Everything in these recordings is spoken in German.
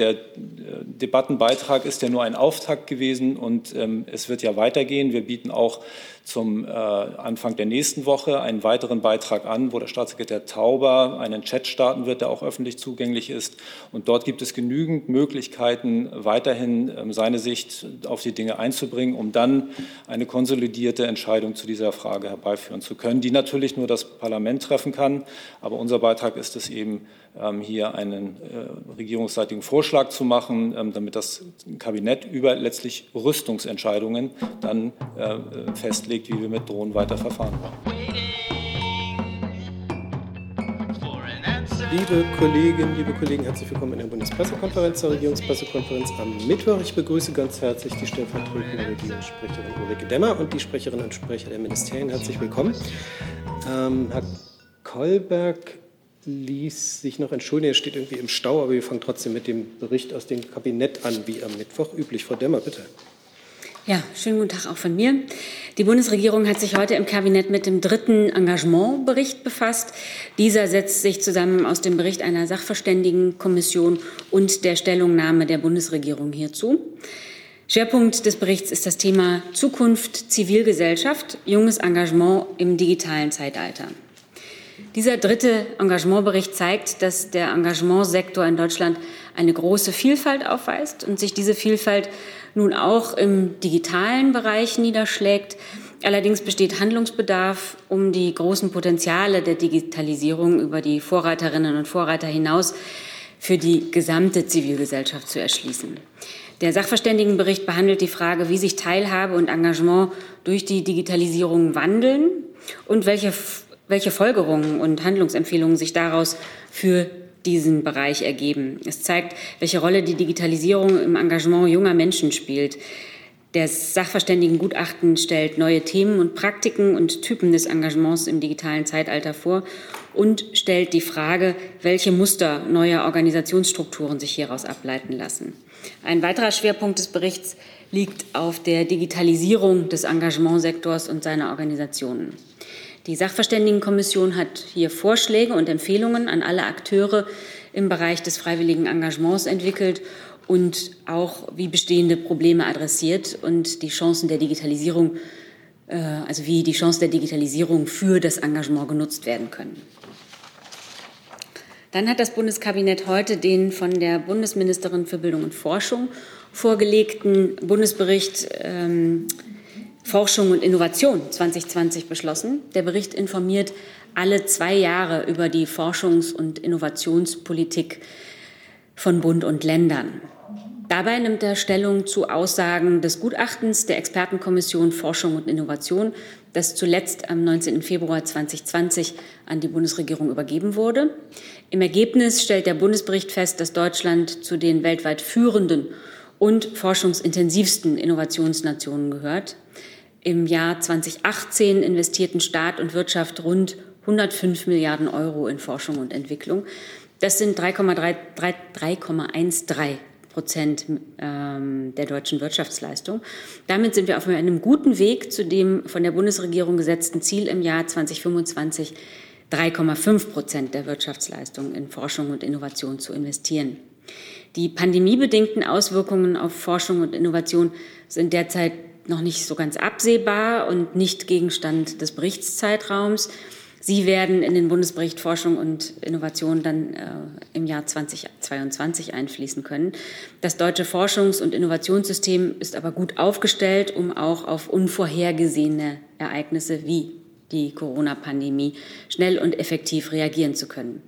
der Debattenbeitrag ist ja nur ein Auftakt gewesen und ähm, es wird ja weitergehen. Wir bieten auch zum äh, Anfang der nächsten Woche einen weiteren Beitrag an, wo der Staatssekretär Tauber einen Chat starten wird, der auch öffentlich zugänglich ist. Und dort gibt es genügend Möglichkeiten, weiterhin ähm, seine Sicht auf die Dinge einzubringen, um dann eine konsolidierte Entscheidung zu dieser Frage herbeiführen zu können, die natürlich nur das Parlament treffen kann. Aber unser Beitrag ist es eben, ähm, hier einen äh, regierungsseitigen Vorschlag zu machen, ähm, damit das Kabinett über letztlich Rüstungsentscheidungen dann äh, festlegt, wie wir mit Drohnen weiter verfahren wollen. Liebe Kolleginnen, liebe Kollegen, herzlich willkommen in der Bundespressekonferenz, der Regierungspressekonferenz am Mittwoch. Ich begrüße ganz herzlich die stellvertretende Regierungssprecherin Ulrike Demmer und die Sprecherinnen und Sprecher der Ministerien. Herzlich willkommen. Ähm, Herr Kolberg ließ sich noch entschuldigen, er steht irgendwie im Stau, aber wir fangen trotzdem mit dem Bericht aus dem Kabinett an, wie am Mittwoch üblich. Frau Demmer, bitte. Ja, schönen guten Tag auch von mir. Die Bundesregierung hat sich heute im Kabinett mit dem dritten Engagementbericht befasst. Dieser setzt sich zusammen aus dem Bericht einer Sachverständigenkommission und der Stellungnahme der Bundesregierung hierzu. Schwerpunkt des Berichts ist das Thema Zukunft Zivilgesellschaft, junges Engagement im digitalen Zeitalter. Dieser dritte Engagementbericht zeigt, dass der Engagementsektor in Deutschland eine große Vielfalt aufweist und sich diese Vielfalt nun auch im digitalen Bereich niederschlägt. Allerdings besteht Handlungsbedarf, um die großen Potenziale der Digitalisierung über die Vorreiterinnen und Vorreiter hinaus für die gesamte Zivilgesellschaft zu erschließen. Der Sachverständigenbericht behandelt die Frage, wie sich Teilhabe und Engagement durch die Digitalisierung wandeln und welche welche Folgerungen und Handlungsempfehlungen sich daraus für diesen Bereich ergeben. Es zeigt, welche Rolle die Digitalisierung im Engagement junger Menschen spielt. Das Sachverständigengutachten stellt neue Themen und Praktiken und Typen des Engagements im digitalen Zeitalter vor und stellt die Frage, welche Muster neuer Organisationsstrukturen sich hieraus ableiten lassen. Ein weiterer Schwerpunkt des Berichts liegt auf der Digitalisierung des Engagementsektors und seiner Organisationen. Die Sachverständigenkommission hat hier Vorschläge und Empfehlungen an alle Akteure im Bereich des freiwilligen Engagements entwickelt und auch wie bestehende Probleme adressiert und die Chancen der Digitalisierung, äh, also wie die Chancen der Digitalisierung für das Engagement genutzt werden können. Dann hat das Bundeskabinett heute den von der Bundesministerin für Bildung und Forschung vorgelegten Bundesbericht ähm, Forschung und Innovation 2020 beschlossen. Der Bericht informiert alle zwei Jahre über die Forschungs- und Innovationspolitik von Bund und Ländern. Dabei nimmt er Stellung zu Aussagen des Gutachtens der Expertenkommission Forschung und Innovation, das zuletzt am 19. Februar 2020 an die Bundesregierung übergeben wurde. Im Ergebnis stellt der Bundesbericht fest, dass Deutschland zu den weltweit führenden und forschungsintensivsten Innovationsnationen gehört. Im Jahr 2018 investierten Staat und Wirtschaft rund 105 Milliarden Euro in Forschung und Entwicklung. Das sind 3,13 Prozent ähm, der deutschen Wirtschaftsleistung. Damit sind wir auf einem guten Weg zu dem von der Bundesregierung gesetzten Ziel im Jahr 2025 3,5 Prozent der Wirtschaftsleistung in Forschung und Innovation zu investieren. Die pandemiebedingten Auswirkungen auf Forschung und Innovation sind derzeit noch nicht so ganz absehbar und nicht Gegenstand des Berichtszeitraums. Sie werden in den Bundesbericht Forschung und Innovation dann äh, im Jahr 2022 einfließen können. Das deutsche Forschungs- und Innovationssystem ist aber gut aufgestellt, um auch auf unvorhergesehene Ereignisse wie die Corona-Pandemie schnell und effektiv reagieren zu können.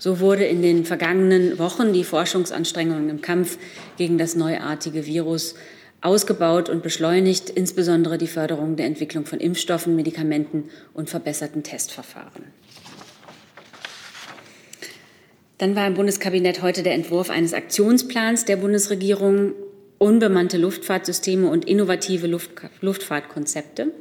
So wurde in den vergangenen Wochen die Forschungsanstrengungen im Kampf gegen das neuartige Virus ausgebaut und beschleunigt, insbesondere die Förderung der Entwicklung von Impfstoffen, Medikamenten und verbesserten Testverfahren. Dann war im Bundeskabinett heute der Entwurf eines Aktionsplans der Bundesregierung unbemannte Luftfahrtsysteme und innovative Luft Luftfahrtkonzepte.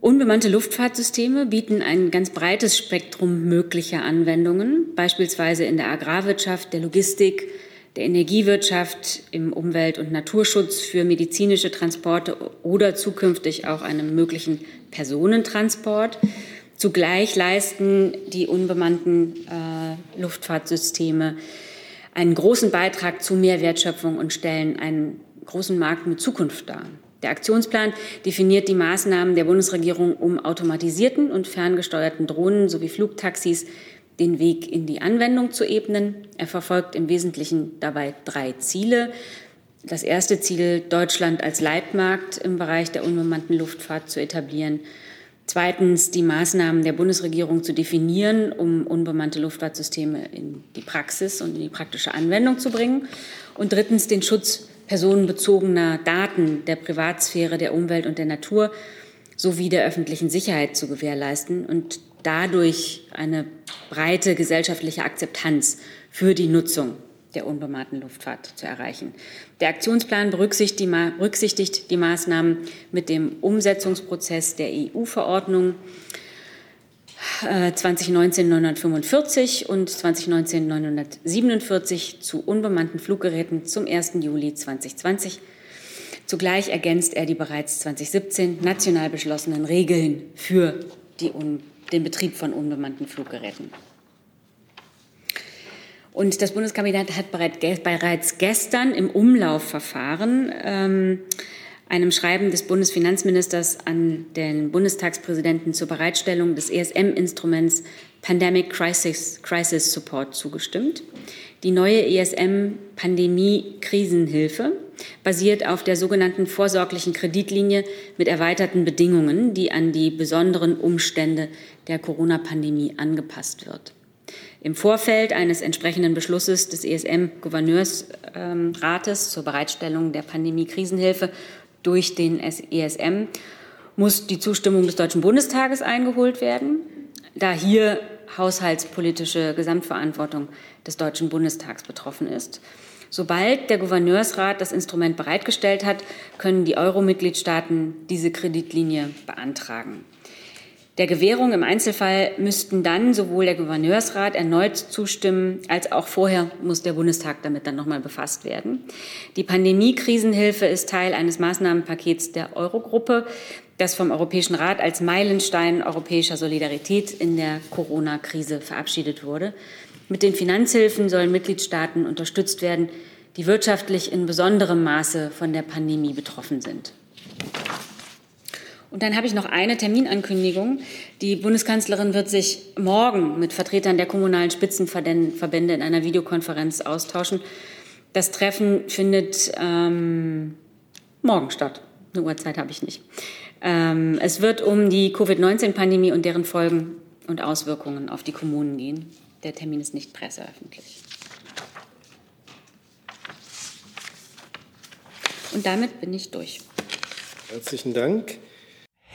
Unbemannte Luftfahrtsysteme bieten ein ganz breites Spektrum möglicher Anwendungen, beispielsweise in der Agrarwirtschaft, der Logistik, der Energiewirtschaft, im Umwelt- und Naturschutz für medizinische Transporte oder zukünftig auch einem möglichen Personentransport. Zugleich leisten die unbemannten äh, Luftfahrtsysteme einen großen Beitrag zu mehr Wertschöpfung und stellen einen großen Markt mit Zukunft dar. Der Aktionsplan definiert die Maßnahmen der Bundesregierung, um automatisierten und ferngesteuerten Drohnen sowie Flugtaxis den Weg in die Anwendung zu ebnen. Er verfolgt im Wesentlichen dabei drei Ziele. Das erste Ziel, Deutschland als Leitmarkt im Bereich der unbemannten Luftfahrt zu etablieren. Zweitens, die Maßnahmen der Bundesregierung zu definieren, um unbemannte Luftfahrtsysteme in die Praxis und in die praktische Anwendung zu bringen. Und drittens, den Schutz personenbezogener Daten der Privatsphäre, der Umwelt und der Natur sowie der öffentlichen Sicherheit zu gewährleisten und dadurch eine breite gesellschaftliche Akzeptanz für die Nutzung der unbemannten Luftfahrt zu erreichen. Der Aktionsplan berücksichtigt die Maßnahmen mit dem Umsetzungsprozess der EU-Verordnung 2019-945 äh, und 2019-947 zu unbemannten Fluggeräten zum 1. Juli 2020. Zugleich ergänzt er die bereits 2017 national beschlossenen Regeln für die, den Betrieb von unbemannten Fluggeräten. Und das Bundeskabinett hat bereits gestern im Umlaufverfahren ähm, einem Schreiben des Bundesfinanzministers an den Bundestagspräsidenten zur Bereitstellung des ESM-Instruments Pandemic Crisis, Crisis Support zugestimmt. Die neue ESM-Pandemie-Krisenhilfe basiert auf der sogenannten vorsorglichen Kreditlinie mit erweiterten Bedingungen, die an die besonderen Umstände der Corona-Pandemie angepasst wird. Im Vorfeld eines entsprechenden Beschlusses des ESM-Gouverneursrates zur Bereitstellung der Pandemie-Krisenhilfe durch den ESM muss die Zustimmung des Deutschen Bundestages eingeholt werden, da hier haushaltspolitische Gesamtverantwortung des Deutschen Bundestags betroffen ist. Sobald der Gouverneursrat das Instrument bereitgestellt hat, können die Euro-Mitgliedstaaten diese Kreditlinie beantragen. Der Gewährung im Einzelfall müssten dann sowohl der Gouverneursrat erneut zustimmen, als auch vorher muss der Bundestag damit dann nochmal befasst werden. Die Pandemie-Krisenhilfe ist Teil eines Maßnahmenpakets der Eurogruppe, das vom Europäischen Rat als Meilenstein europäischer Solidarität in der Corona-Krise verabschiedet wurde. Mit den Finanzhilfen sollen Mitgliedstaaten unterstützt werden, die wirtschaftlich in besonderem Maße von der Pandemie betroffen sind. Und dann habe ich noch eine Terminankündigung. Die Bundeskanzlerin wird sich morgen mit Vertretern der kommunalen Spitzenverbände in einer Videokonferenz austauschen. Das Treffen findet ähm, morgen statt. Eine Uhrzeit habe ich nicht. Ähm, es wird um die Covid-19-Pandemie und deren Folgen und Auswirkungen auf die Kommunen gehen. Der Termin ist nicht presseöffentlich. Und damit bin ich durch. Herzlichen Dank.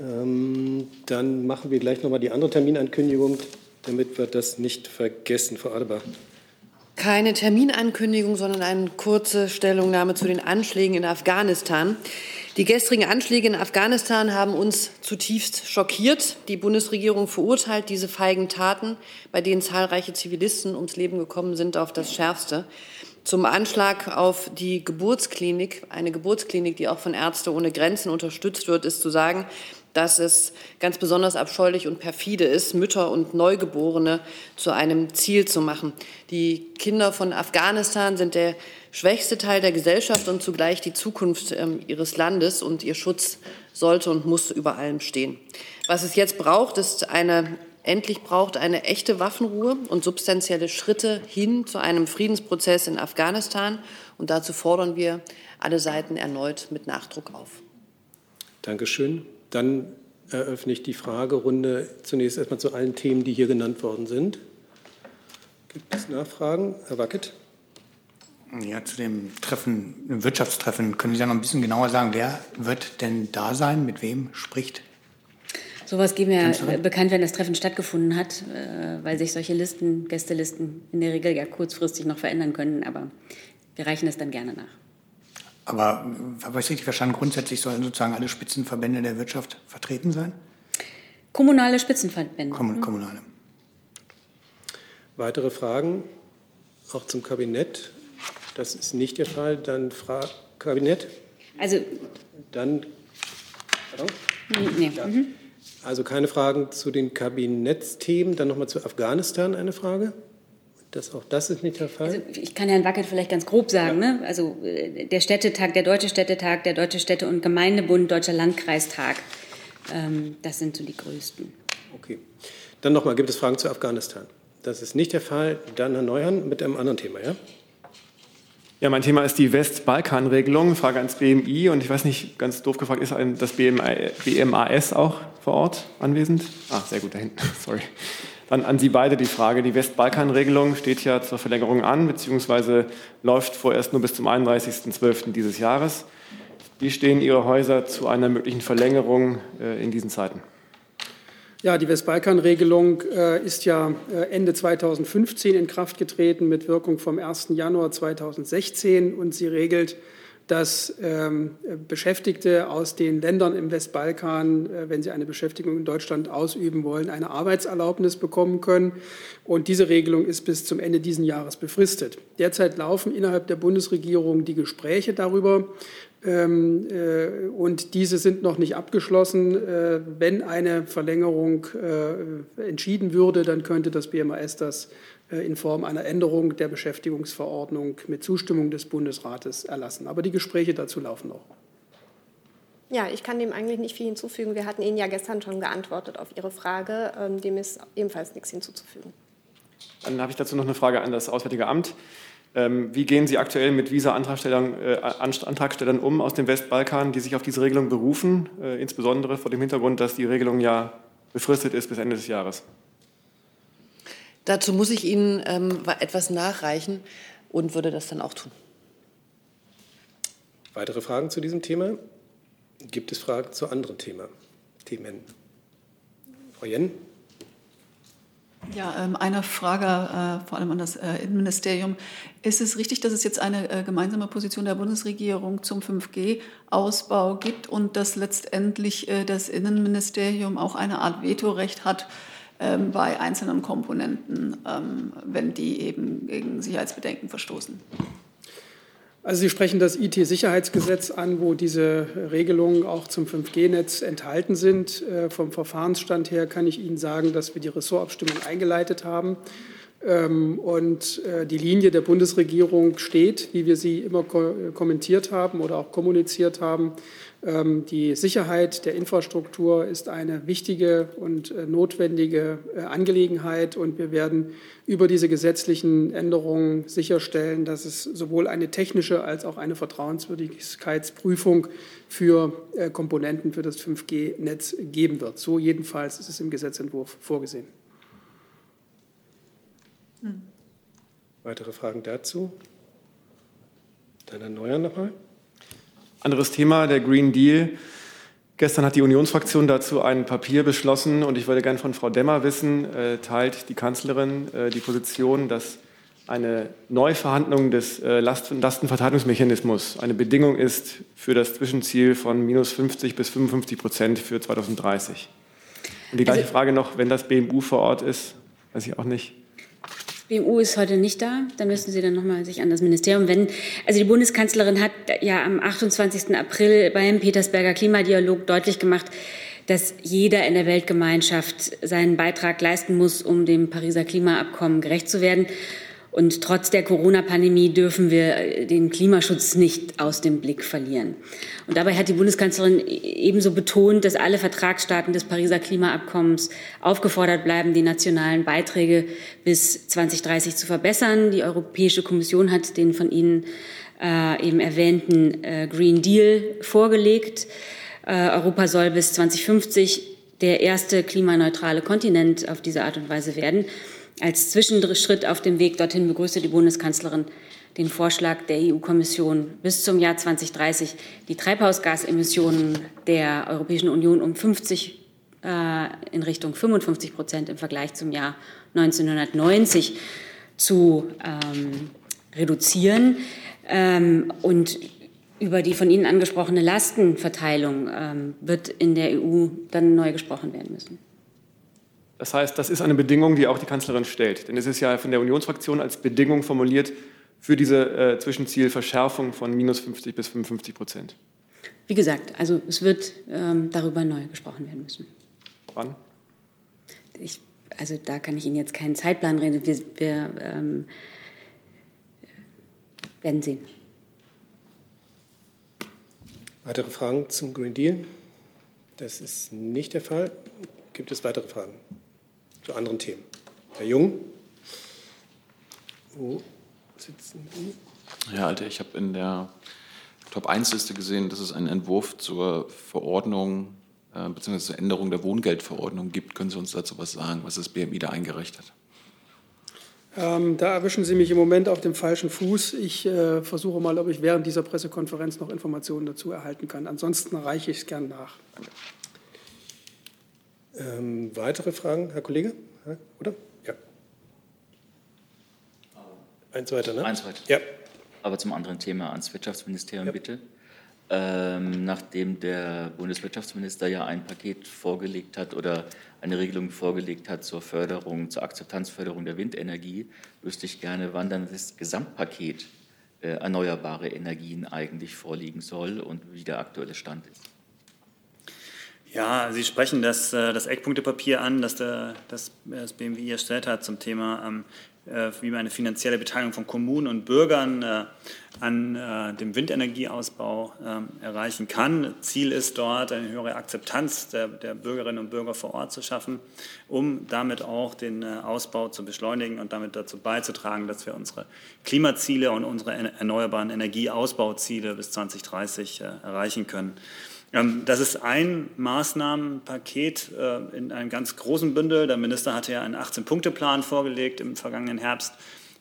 Ähm, dann machen wir gleich nochmal die andere Terminankündigung, damit wir das nicht vergessen. Frau Adebar. Keine Terminankündigung, sondern eine kurze Stellungnahme zu den Anschlägen in Afghanistan. Die gestrigen Anschläge in Afghanistan haben uns zutiefst schockiert. Die Bundesregierung verurteilt diese feigen Taten, bei denen zahlreiche Zivilisten ums Leben gekommen sind, auf das Schärfste. Zum Anschlag auf die Geburtsklinik, eine Geburtsklinik, die auch von Ärzte ohne Grenzen unterstützt wird, ist zu sagen, dass es ganz besonders abscheulich und perfide ist, Mütter und Neugeborene zu einem Ziel zu machen. Die Kinder von Afghanistan sind der schwächste Teil der Gesellschaft und zugleich die Zukunft ähm, ihres Landes und ihr Schutz sollte und muss über allem stehen. Was es jetzt braucht, ist eine endlich braucht eine echte Waffenruhe und substanzielle Schritte hin zu einem Friedensprozess in Afghanistan. Und dazu fordern wir alle Seiten erneut mit Nachdruck auf. Dankeschön. Dann eröffne ich die Fragerunde zunächst erstmal zu allen Themen, die hier genannt worden sind. Gibt es Nachfragen? Herr Wackett. Ja, zu dem Treffen, dem Wirtschaftstreffen, können Sie da noch ein bisschen genauer sagen, wer wird denn da sein, mit wem spricht Sowas geben wir Kanzlerin? bekannt, wenn das Treffen stattgefunden hat, äh, weil sich solche Listen, Gästelisten in der Regel ja kurzfristig noch verändern können. Aber wir reichen es dann gerne nach. Aber habe ich es richtig verstanden? Grundsätzlich sollen sozusagen alle Spitzenverbände der Wirtschaft vertreten sein? Kommunale Spitzenverbände. Kommun mhm. kommunale. Weitere Fragen auch zum Kabinett? Das ist nicht der Fall. Dann Fra Kabinett? Also. Dann. Pardon? Nee. Ja. Mhm. Also keine Fragen zu den Kabinettsthemen. Dann nochmal zu Afghanistan eine Frage. Das, auch das ist nicht der Fall. Also ich kann Herrn Wackert vielleicht ganz grob sagen. Ja. Ne? Also äh, der Städtetag, der Deutsche Städtetag, der Deutsche Städte- und Gemeindebund, Deutscher Landkreistag. Ähm, das sind so die größten. Okay. Dann nochmal, gibt es Fragen zu Afghanistan? Das ist nicht der Fall. Dann Herr Neuhan mit einem anderen Thema, ja? Ja, mein Thema ist die Westbalkan-Regelung. Frage ans BMI. Und ich weiß nicht, ganz doof gefragt, ist das BMAS auch vor Ort anwesend? Ah, sehr gut, da hinten. Sorry. Dann an Sie beide die Frage. Die Westbalkan-Regelung steht ja zur Verlängerung an, beziehungsweise läuft vorerst nur bis zum 31.12. dieses Jahres. Wie stehen Ihre Häuser zu einer möglichen Verlängerung äh, in diesen Zeiten? Ja, die Westbalkan-Regelung äh, ist ja äh, Ende 2015 in Kraft getreten mit Wirkung vom 1. Januar 2016 und sie regelt, dass ähm, Beschäftigte aus den Ländern im Westbalkan, äh, wenn sie eine Beschäftigung in Deutschland ausüben wollen, eine Arbeitserlaubnis bekommen können. Und diese Regelung ist bis zum Ende dieses Jahres befristet. Derzeit laufen innerhalb der Bundesregierung die Gespräche darüber, ähm, äh, und diese sind noch nicht abgeschlossen. Äh, wenn eine Verlängerung äh, entschieden würde, dann könnte das BMAS das in Form einer Änderung der Beschäftigungsverordnung mit Zustimmung des Bundesrates erlassen. Aber die Gespräche dazu laufen noch. Ja, ich kann dem eigentlich nicht viel hinzufügen. Wir hatten Ihnen ja gestern schon geantwortet auf Ihre Frage. Ähm, dem ist ebenfalls nichts hinzuzufügen. Dann habe ich dazu noch eine Frage an das Auswärtige Amt. Ähm, wie gehen Sie aktuell mit Visa-Antragstellern äh, Antragstellern um aus dem Westbalkan, die sich auf diese Regelung berufen, äh, insbesondere vor dem Hintergrund, dass die Regelung ja befristet ist bis Ende des Jahres? Dazu muss ich Ihnen ähm, etwas nachreichen und würde das dann auch tun. Weitere Fragen zu diesem Thema? Gibt es Fragen zu anderen Thema, Themen? Frau Jen? Ja, ähm, eine Frage äh, vor allem an das äh, Innenministerium. Ist es richtig, dass es jetzt eine äh, gemeinsame Position der Bundesregierung zum 5G-Ausbau gibt und dass letztendlich das Innenministerium auch eine Art Vetorecht hat ähm, bei einzelnen Komponenten, ähm, wenn die eben gegen Sicherheitsbedenken verstoßen? Also Sie sprechen das IT-Sicherheitsgesetz an, wo diese Regelungen auch zum 5G-Netz enthalten sind. Äh, vom Verfahrensstand her kann ich Ihnen sagen, dass wir die Ressortabstimmung eingeleitet haben. Ähm, und äh, die Linie der Bundesregierung steht, wie wir sie immer kommentiert haben oder auch kommuniziert haben. Ähm, die Sicherheit der Infrastruktur ist eine wichtige und äh, notwendige äh, Angelegenheit und wir werden über diese gesetzlichen Änderungen sicherstellen, dass es sowohl eine technische als auch eine Vertrauenswürdigkeitsprüfung für äh, Komponenten für das 5G-Netz geben wird. So jedenfalls ist es im Gesetzentwurf vorgesehen. Hm. Weitere Fragen dazu? Dann Herr Neuer nochmal. Anderes Thema, der Green Deal. Gestern hat die Unionsfraktion dazu ein Papier beschlossen und ich würde gerne von Frau Demmer wissen, äh, teilt die Kanzlerin äh, die Position, dass eine Neuverhandlung des äh, Lastenverteilungsmechanismus eine Bedingung ist für das Zwischenziel von minus 50 bis 55 Prozent für 2030. Und die gleiche also, Frage noch, wenn das BMU vor Ort ist, weiß ich auch nicht. BMU ist heute nicht da. Da müssen Sie dann nochmal sich an das Ministerium wenden. Also die Bundeskanzlerin hat ja am 28. April beim Petersberger Klimadialog deutlich gemacht, dass jeder in der Weltgemeinschaft seinen Beitrag leisten muss, um dem Pariser Klimaabkommen gerecht zu werden. Und trotz der Corona-Pandemie dürfen wir den Klimaschutz nicht aus dem Blick verlieren. Und dabei hat die Bundeskanzlerin ebenso betont, dass alle Vertragsstaaten des Pariser Klimaabkommens aufgefordert bleiben, die nationalen Beiträge bis 2030 zu verbessern. Die Europäische Kommission hat den von Ihnen äh, eben erwähnten äh, Green Deal vorgelegt. Äh, Europa soll bis 2050 der erste klimaneutrale Kontinent auf diese Art und Weise werden. Als Zwischenschritt auf dem Weg dorthin begrüßte die Bundeskanzlerin den Vorschlag der EU-Kommission, bis zum Jahr 2030 die Treibhausgasemissionen der Europäischen Union um 50 äh, in Richtung 55 Prozent im Vergleich zum Jahr 1990 zu ähm, reduzieren. Ähm, und über die von Ihnen angesprochene Lastenverteilung ähm, wird in der EU dann neu gesprochen werden müssen. Das heißt, das ist eine Bedingung, die auch die Kanzlerin stellt. Denn es ist ja von der Unionsfraktion als Bedingung formuliert für diese äh, Zwischenzielverschärfung von minus 50 bis 55 Prozent. Wie gesagt, also es wird ähm, darüber neu gesprochen werden müssen. Wann? Ich, also da kann ich Ihnen jetzt keinen Zeitplan reden. Wir, wir ähm, werden sehen. Weitere Fragen zum Green Deal? Das ist nicht der Fall. Gibt es weitere Fragen zu anderen Themen? Herr Jung? Wo sitzen Sie? Ja, Alter, ich habe in der Top-1-Liste gesehen, dass es einen Entwurf zur Verordnung äh, bzw. zur Änderung der Wohngeldverordnung gibt. Können Sie uns dazu was sagen, was das BMI da eingereicht hat? Ähm, da erwischen Sie mich im Moment auf dem falschen Fuß. Ich äh, versuche mal, ob ich während dieser Pressekonferenz noch Informationen dazu erhalten kann. Ansonsten reiche ich es gern nach. Ähm, weitere Fragen, Herr Kollege? Oder? Ja. Eins weiter, ne? Eins weiter. Ja. Aber zum anderen Thema ans Wirtschaftsministerium, ja. bitte. Ähm, nachdem der Bundeswirtschaftsminister ja ein Paket vorgelegt hat oder eine Regelung vorgelegt hat zur Förderung, zur Akzeptanzförderung der Windenergie, wüsste ich gerne, wann dann das Gesamtpaket äh, erneuerbare Energien eigentlich vorliegen soll und wie der aktuelle Stand ist. Ja, Sie sprechen das, äh, das Eckpunktepapier an, das, das, das BMWI erstellt hat zum Thema ähm, äh, wie man eine finanzielle Beteiligung von Kommunen und Bürgern äh, an äh, dem Windenergieausbau ähm, erreichen kann. Ziel ist dort, eine höhere Akzeptanz der, der Bürgerinnen und Bürger vor Ort zu schaffen, um damit auch den Ausbau zu beschleunigen und damit dazu beizutragen, dass wir unsere Klimaziele und unsere erneuerbaren Energieausbauziele bis 2030 erreichen können. Ähm, das ist ein Maßnahmenpaket äh, in einem ganz großen Bündel. Der Minister hatte ja einen 18-Punkte-Plan vorgelegt im vergangenen Herbst,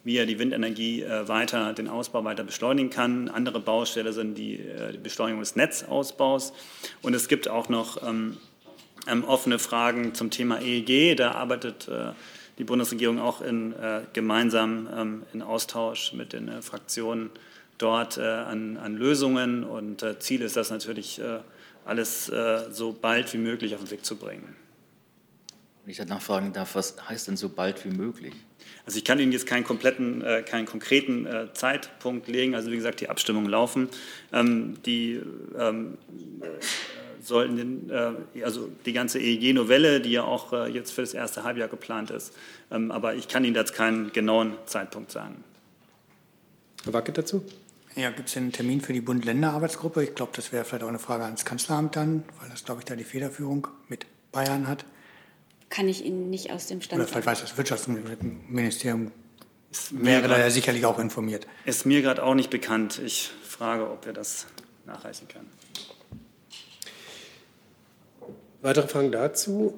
wie er die Windenergie äh, weiter, den Ausbau weiter beschleunigen kann. Andere Baustelle sind die, äh, Beschleunigung des Netzausbaus. Und es gibt auch noch ähm, ähm offene Fragen zum Thema EEG. Da arbeitet die Bundesregierung auch in, gemeinsam in Austausch mit den Fraktionen dort an, an, Lösungen. Und Ziel ist das natürlich, alles äh, so bald wie möglich auf den Weg zu bringen. Wenn ich danach fragen darf, was heißt denn so bald wie möglich? Also ich kann Ihnen jetzt keinen kompletten, äh, keinen konkreten äh, Zeitpunkt legen. Also wie gesagt, die Abstimmungen laufen. Ähm, die ähm, sollten den, äh, also die ganze EEG-Novelle, die ja auch äh, jetzt für das erste Halbjahr geplant ist. Ähm, aber ich kann Ihnen jetzt keinen genauen Zeitpunkt sagen. Herr Wacke dazu? Ja, gibt es einen Termin für die Bund-Länder-Arbeitsgruppe? Ich glaube, das wäre vielleicht auch eine Frage ans Kanzleramt dann, weil das, glaube ich, da die Federführung mit Bayern hat. Kann ich Ihnen nicht aus dem Stand Oder vielleicht weiß das Wirtschaftsministerium, wäre da ja sicherlich auch informiert. Ist mir gerade auch nicht bekannt. Ich frage, ob wir das nachreichen können. Weitere Fragen dazu?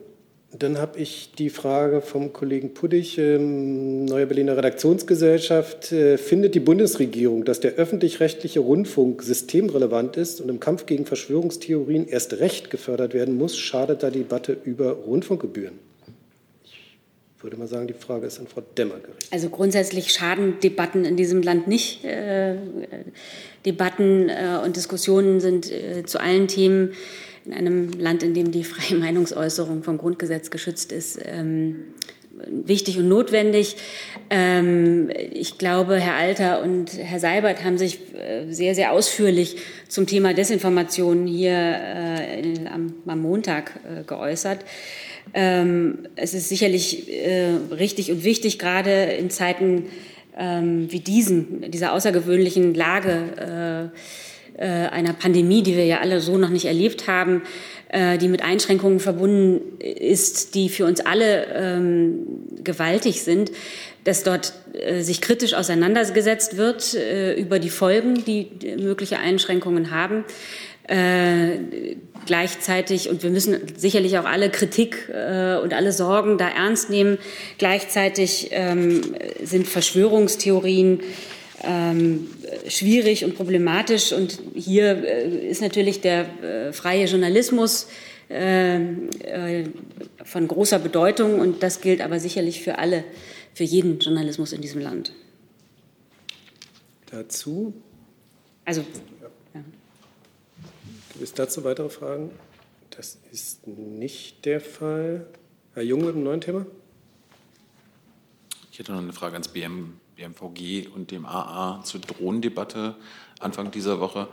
Dann habe ich die Frage vom Kollegen Puddig, ähm, Neue Berliner Redaktionsgesellschaft. Äh, findet die Bundesregierung, dass der öffentlich-rechtliche Rundfunk systemrelevant ist und im Kampf gegen Verschwörungstheorien erst recht gefördert werden muss, schadet da die Debatte über Rundfunkgebühren? Ich würde mal sagen, die Frage ist an Frau Demmer gerichtet. Also grundsätzlich schaden Debatten in diesem Land nicht. Äh, Debatten äh, und Diskussionen sind äh, zu allen Themen in einem Land, in dem die freie Meinungsäußerung vom Grundgesetz geschützt ist, ähm, wichtig und notwendig. Ähm, ich glaube, Herr Alter und Herr Seibert haben sich äh, sehr, sehr ausführlich zum Thema Desinformation hier äh, am, am, Montag äh, geäußert. Ähm, es ist sicherlich äh, richtig und wichtig, gerade in Zeiten ähm, wie diesen, dieser außergewöhnlichen Lage, äh, äh, einer Pandemie, die wir ja alle so noch nicht erlebt haben, äh, die mit Einschränkungen verbunden ist, die für uns alle ähm, gewaltig sind, dass dort äh, sich kritisch auseinandergesetzt wird über die Folgen, die mögliche Einschränkungen haben. Äh, gleichzeitig, und wir müssen sicherlich auch alle Kritik äh, und alle Sorgen da ernst nehmen, gleichzeitig ähm, sind Verschwörungstheorien ähm, schwierig und problematisch. Und hier äh, ist natürlich der äh, freie Journalismus äh, von großer Bedeutung und das gilt aber sicherlich für alle, für jeden Journalismus in diesem Land. Dazu? Also, ja. Gibt es dazu weitere Fragen? Das ist nicht der Fall. Herr Jung mit einem neuen Thema? Ich hätte noch eine Frage ans BM, BMVG und dem AA zur Drohnendebatte Anfang dieser Woche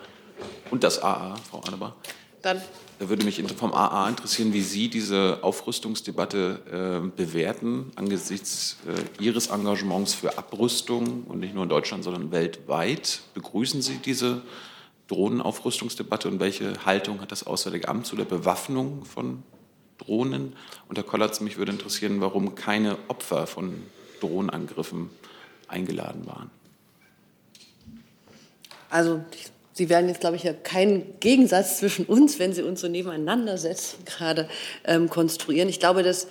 und das AA, Frau Annebar. Dann. Da würde mich vom AA interessieren, wie Sie diese Aufrüstungsdebatte äh, bewerten angesichts äh, Ihres Engagements für Abrüstung und nicht nur in Deutschland, sondern weltweit. Begrüßen Sie diese Drohnenaufrüstungsdebatte und welche Haltung hat das Auswärtige Amt zu der Bewaffnung von Drohnen? Und Herr Kollatz, mich würde interessieren, warum keine Opfer von Drohnenangriffen eingeladen waren. Also Sie werden jetzt, glaube ich, ja keinen Gegensatz zwischen uns, wenn Sie uns so nebeneinander setzen, gerade ähm, konstruieren. Ich glaube, dass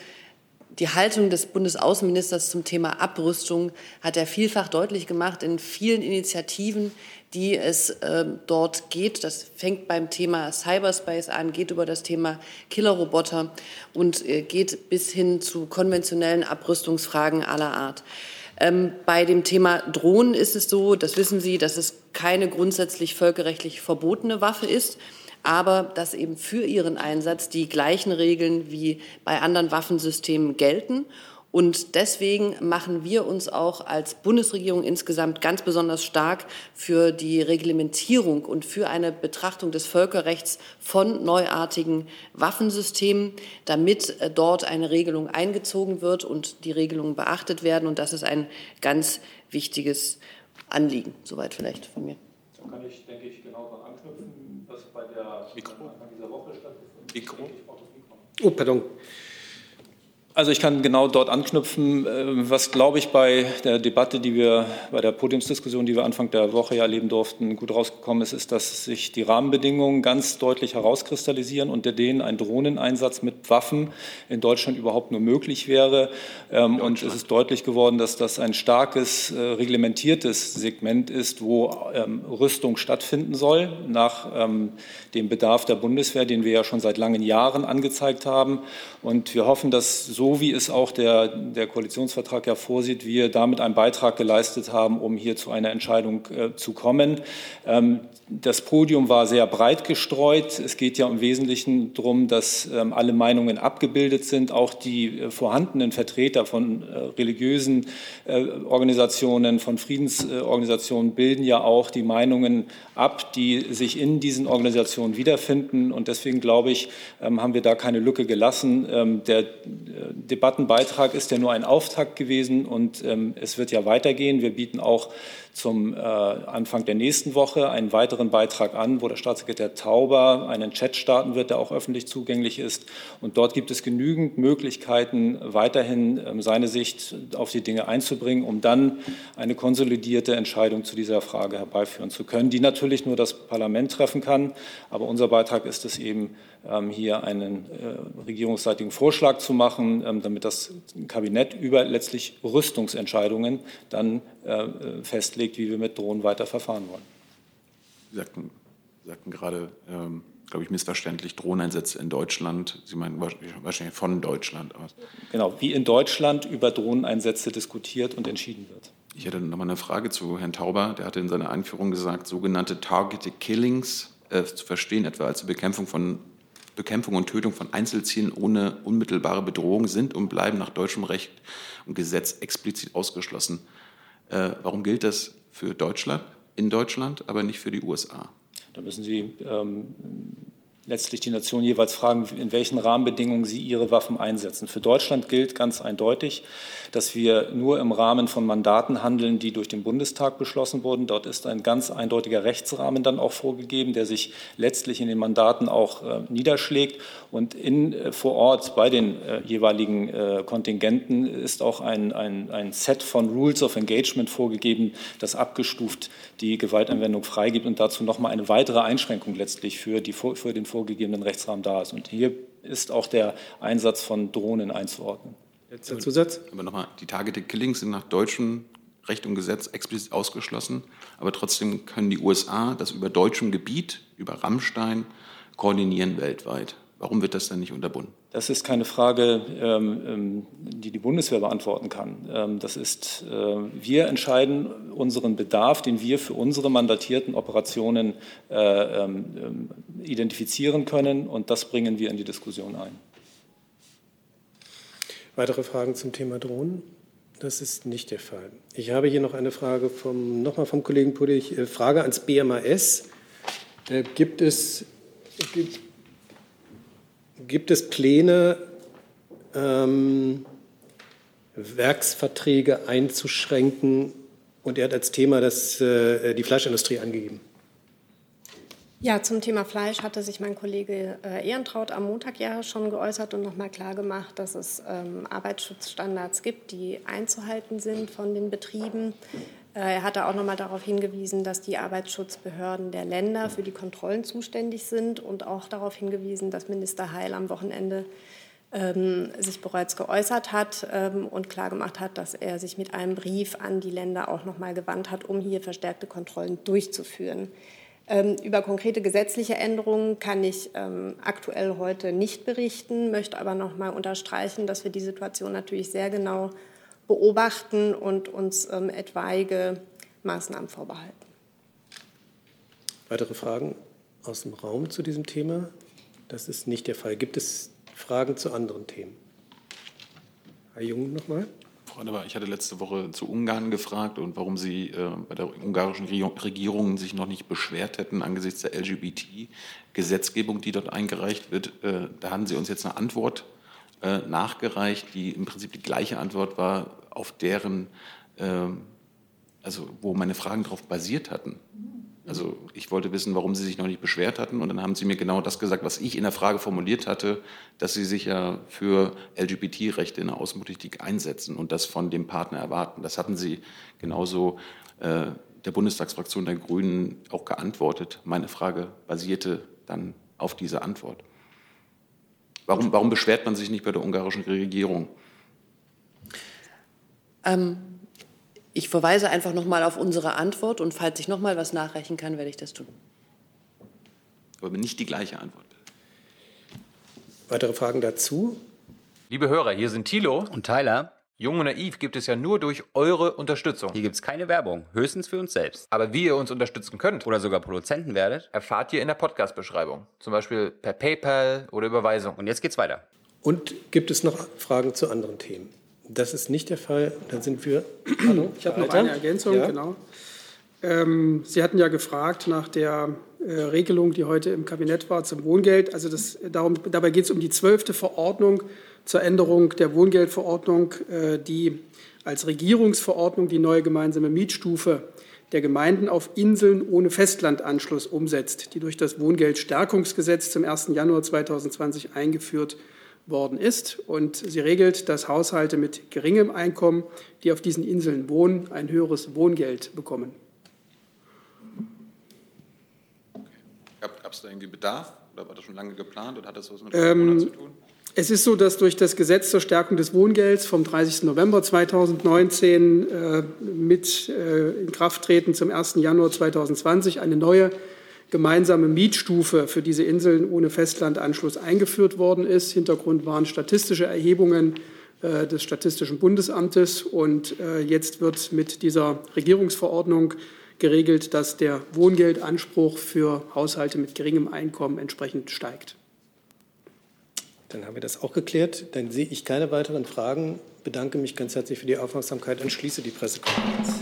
die Haltung des Bundesaußenministers zum Thema Abrüstung hat er vielfach deutlich gemacht in vielen Initiativen, die es äh, dort geht. Das fängt beim Thema Cyberspace an, geht über das Thema Killerroboter und äh, geht bis hin zu konventionellen Abrüstungsfragen aller Art. Ähm, bei dem Thema Drohnen ist es so, das wissen Sie, dass es keine grundsätzlich völkerrechtlich verbotene Waffe ist aber dass eben für ihren Einsatz die gleichen Regeln wie bei anderen Waffensystemen gelten. Und deswegen machen wir uns auch als Bundesregierung insgesamt ganz besonders stark für die Reglementierung und für eine Betrachtung des Völkerrechts von neuartigen Waffensystemen, damit äh, dort eine Regelung eingezogen wird und die Regelungen beachtet werden. Und das ist ein ganz wichtiges Anliegen. Soweit vielleicht von mir. So kann ich, denke ich, genau daran anknüpfen, was bei der Mikro. Anfang dieser Woche stattgefunden ist. Mikro. Oh, pardon. Also ich kann genau dort anknüpfen, äh, was, glaube ich, bei der Debatte, die wir, bei der Podiumsdiskussion, die wir Anfang der Woche ja erleben durften, gut rausgekommen ist, ist, dass sich die Rahmenbedingungen ganz deutlich herauskristallisieren, unter denen ein Drohneneinsatz mit Waffen in Deutschland überhaupt nur möglich wäre. Ähm, und es ist deutlich geworden, dass das ein starkes, äh, reglementiertes Segment ist, wo ähm, Rüstung stattfinden soll, nach ähm, dem Bedarf der Bundeswehr, den wir ja schon seit langen Jahren angezeigt haben. Und wir hoffen, dass so so wie es auch der, der Koalitionsvertrag ja vorsieht, wir damit einen Beitrag geleistet haben, um hier zu einer Entscheidung äh, zu kommen. Ähm, das Podium war sehr breit gestreut. Es geht ja im Wesentlichen darum, dass ähm, alle Meinungen abgebildet sind. Auch die äh, vorhandenen Vertreter von äh, religiösen äh, Organisationen, von Friedensorganisationen bilden ja auch die Meinungen ab, die sich in diesen Organisationen wiederfinden. Und deswegen glaube ich, ähm, haben wir da keine Lücke gelassen. Ähm, der äh, Debattenbeitrag ist ja nur ein Auftakt gewesen und ähm, es wird ja weitergehen. Wir bieten auch zum äh, Anfang der nächsten Woche einen weiteren Beitrag an, wo der Staatssekretär Tauber einen Chat starten wird, der auch öffentlich zugänglich ist. Und dort gibt es genügend Möglichkeiten, weiterhin ähm, seine Sicht auf die Dinge einzubringen, um dann eine konsolidierte Entscheidung zu dieser Frage herbeiführen zu können, die natürlich nur das Parlament treffen kann. Aber unser Beitrag ist es eben, ähm, hier einen äh, regierungsseitigen Vorschlag zu machen, ähm, damit das Kabinett über letztlich Rüstungsentscheidungen dann äh, festlegt, wie wir mit Drohnen weiter verfahren wollen. Sie sagten, sagten gerade, ähm, glaube ich, missverständlich Drohneneinsätze in Deutschland. Sie meinen wahrscheinlich von Deutschland aus. Genau, wie in Deutschland über Drohneneinsätze diskutiert und entschieden wird. Ich hätte noch mal eine Frage zu Herrn Tauber. Der hatte in seiner Einführung gesagt, sogenannte Targeted Killings äh, zu verstehen, etwa als Bekämpfung von Bekämpfung und Tötung von Einzelzielen ohne unmittelbare Bedrohung sind und bleiben nach deutschem Recht und Gesetz explizit ausgeschlossen. Äh, warum gilt das für Deutschland, in Deutschland, aber nicht für die USA? Da müssen Sie ähm, letztlich die Nation jeweils fragen, in welchen Rahmenbedingungen sie ihre Waffen einsetzen. Für Deutschland gilt ganz eindeutig, dass wir nur im Rahmen von Mandaten handeln, die durch den Bundestag beschlossen wurden. Dort ist ein ganz eindeutiger Rechtsrahmen dann auch vorgegeben, der sich letztlich in den Mandaten auch äh, niederschlägt. Und in, äh, vor Ort bei den äh, jeweiligen äh, Kontingenten ist auch ein, ein, ein Set von Rules of Engagement vorgegeben, das abgestuft die Gewaltanwendung freigibt und dazu nochmal eine weitere Einschränkung letztlich für, die, für den vorgegebenen Rechtsrahmen da ist. Und hier ist auch der Einsatz von Drohnen einzuordnen. Letzter Zusatz. Aber nochmal, die Targeted Killings sind nach deutschem Recht und Gesetz explizit ausgeschlossen. Aber trotzdem können die USA das über deutschem Gebiet, über Rammstein, koordinieren weltweit. Warum wird das denn nicht unterbunden? Das ist keine Frage, ähm, ähm, die die Bundeswehr beantworten kann. Ähm, das ist, äh, wir entscheiden unseren Bedarf, den wir für unsere mandatierten Operationen äh, identifizieren können, und das bringen wir in die Diskussion ein. Weitere Fragen zum Thema Drohnen? Das ist nicht der Fall. Ich habe hier noch eine Frage vom, nochmal vom Kollegen Pudig. Äh, Frage ans BMAS. Gibt es, gibt, Gibt es Pläne, ähm, Werksverträge einzuschränken? Und er hat als Thema das, äh, die Fleischindustrie angegeben. Ja, zum Thema Fleisch hatte sich mein Kollege äh, Ehrentraut am Montag ja schon geäußert und nochmal klargemacht, dass es ähm, Arbeitsschutzstandards gibt, die einzuhalten sind von den Betrieben. Äh, er hatte auch noch mal darauf hingewiesen, dass die Arbeitsschutzbehörden der Länder für die Kontrollen zuständig sind und auch darauf hingewiesen, dass Minister Heil am Wochenende ähm, sich bereits geäußert hat ähm, und klargemacht hat, dass er sich mit einem Brief an die Länder auch noch mal gewandt hat, um hier verstärkte Kontrollen durchzuführen. Ähm, über konkrete gesetzliche Änderungen kann ich ähm, aktuell heute nicht berichten, möchte aber noch mal unterstreichen, dass wir die Situation natürlich sehr genau beobachten und uns ähm, etwaige Maßnahmen vorbehalten. Weitere Fragen aus dem Raum zu diesem Thema? Das ist nicht der Fall. Gibt es Fragen zu anderen Themen? Herr Jung nochmal. Frau Adebar, ich hatte letzte Woche zu Ungarn gefragt und warum Sie äh, bei der ungarischen Regierung sich noch nicht beschwert hätten angesichts der LGBT-Gesetzgebung, die dort eingereicht wird. Äh, da haben Sie uns jetzt eine Antwort äh, nachgereicht, die im Prinzip die gleiche Antwort war, auf deren, äh, also wo meine Fragen darauf basiert hatten. Also ich wollte wissen, warum Sie sich noch nicht beschwert hatten und dann haben Sie mir genau das gesagt, was ich in der Frage formuliert hatte, dass Sie sich ja für LGBT-Rechte in der Außenpolitik einsetzen und das von dem Partner erwarten. Das hatten Sie genauso äh, der Bundestagsfraktion der Grünen auch geantwortet. Meine Frage basierte dann auf dieser Antwort. Warum, warum beschwert man sich nicht bei der ungarischen Regierung? Ähm, ich verweise einfach noch mal auf unsere Antwort und falls ich noch mal was nachreichen kann, werde ich das tun. Aber nicht die gleiche Antwort. Weitere Fragen dazu? Liebe Hörer, hier sind Thilo und Tyler. Jung und Naiv gibt es ja nur durch eure Unterstützung. Hier gibt es keine Werbung, höchstens für uns selbst. Aber wie ihr uns unterstützen könnt oder sogar Produzenten werdet, erfahrt ihr in der Podcast-Beschreibung. Zum Beispiel per PayPal oder Überweisung. Und jetzt geht's weiter. Und gibt es noch Fragen zu anderen Themen? Das ist nicht der Fall. Dann sind wir. Hallo, ich habe noch eine Ergänzung, ja. genau. Ähm, Sie hatten ja gefragt nach der äh, Regelung, die heute im Kabinett war zum Wohngeld. Also das, darum, dabei geht es um die zwölfte Verordnung zur Änderung der Wohngeldverordnung, äh, die als Regierungsverordnung die neue gemeinsame Mietstufe der Gemeinden auf Inseln ohne Festlandanschluss umsetzt, die durch das Wohngeldstärkungsgesetz zum 1. Januar 2020 eingeführt worden ist. Und sie regelt, dass Haushalte mit geringem Einkommen, die auf diesen Inseln wohnen, ein höheres Wohngeld bekommen. Gab es da irgendwie Bedarf oder war das schon lange geplant oder hat das was mit ähm, zu tun? Es ist so, dass durch das Gesetz zur Stärkung des Wohngelds vom 30. November 2019 äh, mit äh, Inkrafttreten zum 1. Januar 2020 eine neue gemeinsame Mietstufe für diese Inseln ohne Festlandanschluss eingeführt worden ist. Hintergrund waren statistische Erhebungen äh, des Statistischen Bundesamtes. Und äh, jetzt wird mit dieser Regierungsverordnung geregelt, dass der Wohngeldanspruch für Haushalte mit geringem Einkommen entsprechend steigt. Dann haben wir das auch geklärt. Dann sehe ich keine weiteren Fragen. Bedanke mich ganz herzlich für die Aufmerksamkeit und schließe die Pressekonferenz.